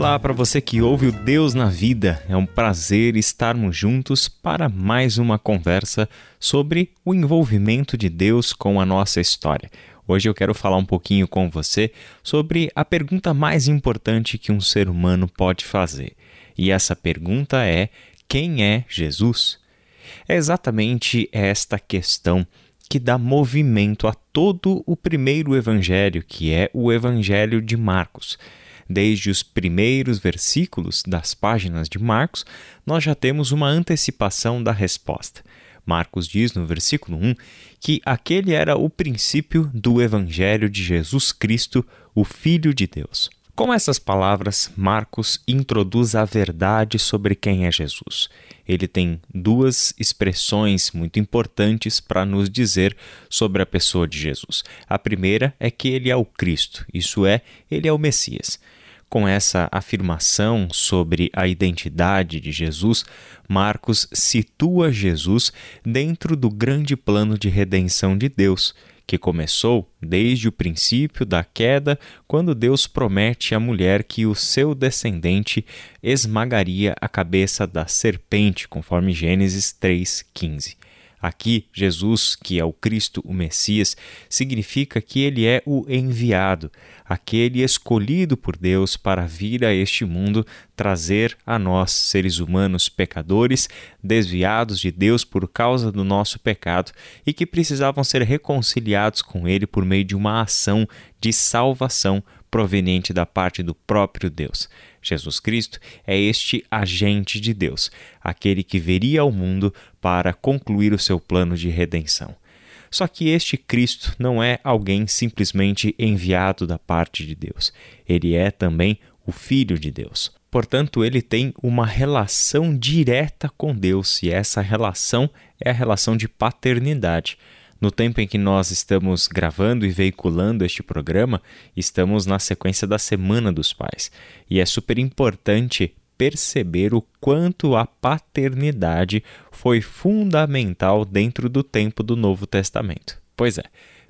Olá para você que ouve o Deus na Vida. É um prazer estarmos juntos para mais uma conversa sobre o envolvimento de Deus com a nossa história. Hoje eu quero falar um pouquinho com você sobre a pergunta mais importante que um ser humano pode fazer. E essa pergunta é: quem é Jesus? É exatamente esta questão que dá movimento a todo o primeiro evangelho, que é o Evangelho de Marcos. Desde os primeiros versículos das páginas de Marcos, nós já temos uma antecipação da resposta. Marcos diz no versículo 1 que aquele era o princípio do Evangelho de Jesus Cristo, o Filho de Deus. Com essas palavras, Marcos introduz a verdade sobre quem é Jesus. Ele tem duas expressões muito importantes para nos dizer sobre a pessoa de Jesus. A primeira é que ele é o Cristo, isso é, ele é o Messias. Com essa afirmação sobre a identidade de Jesus, Marcos situa Jesus dentro do grande plano de redenção de Deus, que começou desde o princípio da queda, quando Deus promete à mulher que o seu descendente esmagaria a cabeça da serpente, conforme Gênesis 3,15. Aqui, Jesus, que é o Cristo, o Messias, significa que ele é o enviado, aquele escolhido por Deus para vir a este mundo trazer a nós, seres humanos pecadores, desviados de Deus por causa do nosso pecado e que precisavam ser reconciliados com ele por meio de uma ação de salvação proveniente da parte do próprio Deus. Jesus Cristo é este agente de Deus, aquele que veria ao mundo para concluir o seu plano de redenção. Só que este Cristo não é alguém simplesmente enviado da parte de Deus. Ele é também o Filho de Deus. Portanto, ele tem uma relação direta com Deus e essa relação é a relação de paternidade. No tempo em que nós estamos gravando e veiculando este programa, estamos na sequência da Semana dos Pais. E é super importante perceber o quanto a paternidade foi fundamental dentro do tempo do Novo Testamento. Pois é,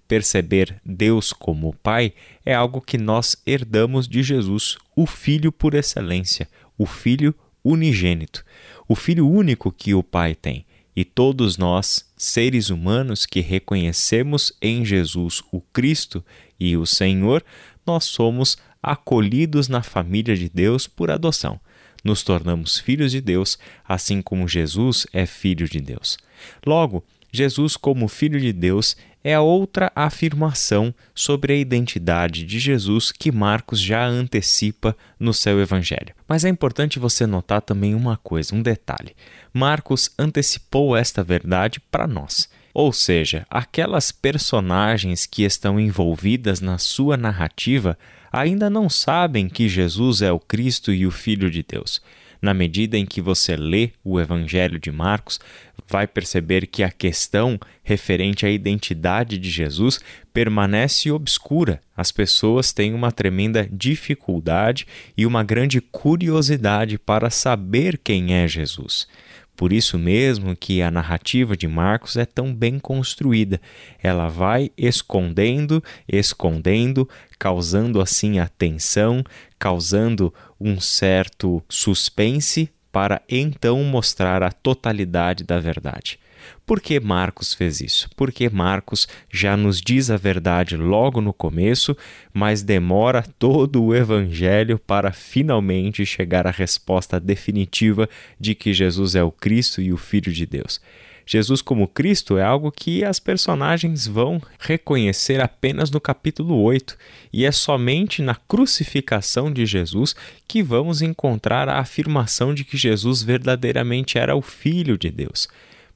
perceber Deus como Pai é algo que nós herdamos de Jesus, o Filho por excelência, o Filho unigênito, o Filho único que o Pai tem. E todos nós, seres humanos que reconhecemos em Jesus o Cristo e o Senhor, nós somos acolhidos na família de Deus por adoção. Nos tornamos filhos de Deus, assim como Jesus é filho de Deus. Logo, Jesus, como Filho de Deus, é a outra afirmação sobre a identidade de Jesus que Marcos já antecipa no seu Evangelho. Mas é importante você notar também uma coisa, um detalhe. Marcos antecipou esta verdade para nós. Ou seja, aquelas personagens que estão envolvidas na sua narrativa ainda não sabem que Jesus é o Cristo e o Filho de Deus. Na medida em que você lê o Evangelho de Marcos, vai perceber que a questão referente à identidade de Jesus permanece obscura. As pessoas têm uma tremenda dificuldade e uma grande curiosidade para saber quem é Jesus. Por isso mesmo que a narrativa de Marcos é tão bem construída. Ela vai escondendo, escondendo, causando assim a tensão, causando um certo suspense para então mostrar a totalidade da verdade. Por que Marcos fez isso? Porque Marcos já nos diz a verdade logo no começo, mas demora todo o evangelho para finalmente chegar à resposta definitiva de que Jesus é o Cristo e o Filho de Deus. Jesus como Cristo é algo que as personagens vão reconhecer apenas no capítulo 8, e é somente na crucificação de Jesus que vamos encontrar a afirmação de que Jesus verdadeiramente era o Filho de Deus.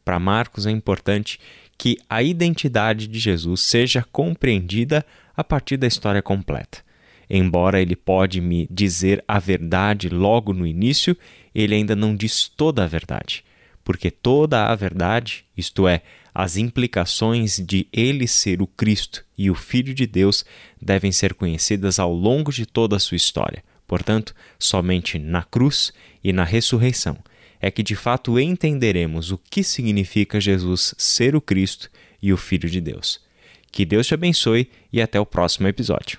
Para Marcos é importante que a identidade de Jesus seja compreendida a partir da história completa. Embora ele pode me dizer a verdade logo no início, ele ainda não diz toda a verdade. Porque toda a verdade, isto é, as implicações de ele ser o Cristo e o Filho de Deus, devem ser conhecidas ao longo de toda a sua história. Portanto, somente na cruz e na ressurreição é que de fato entenderemos o que significa Jesus ser o Cristo e o Filho de Deus. Que Deus te abençoe e até o próximo episódio.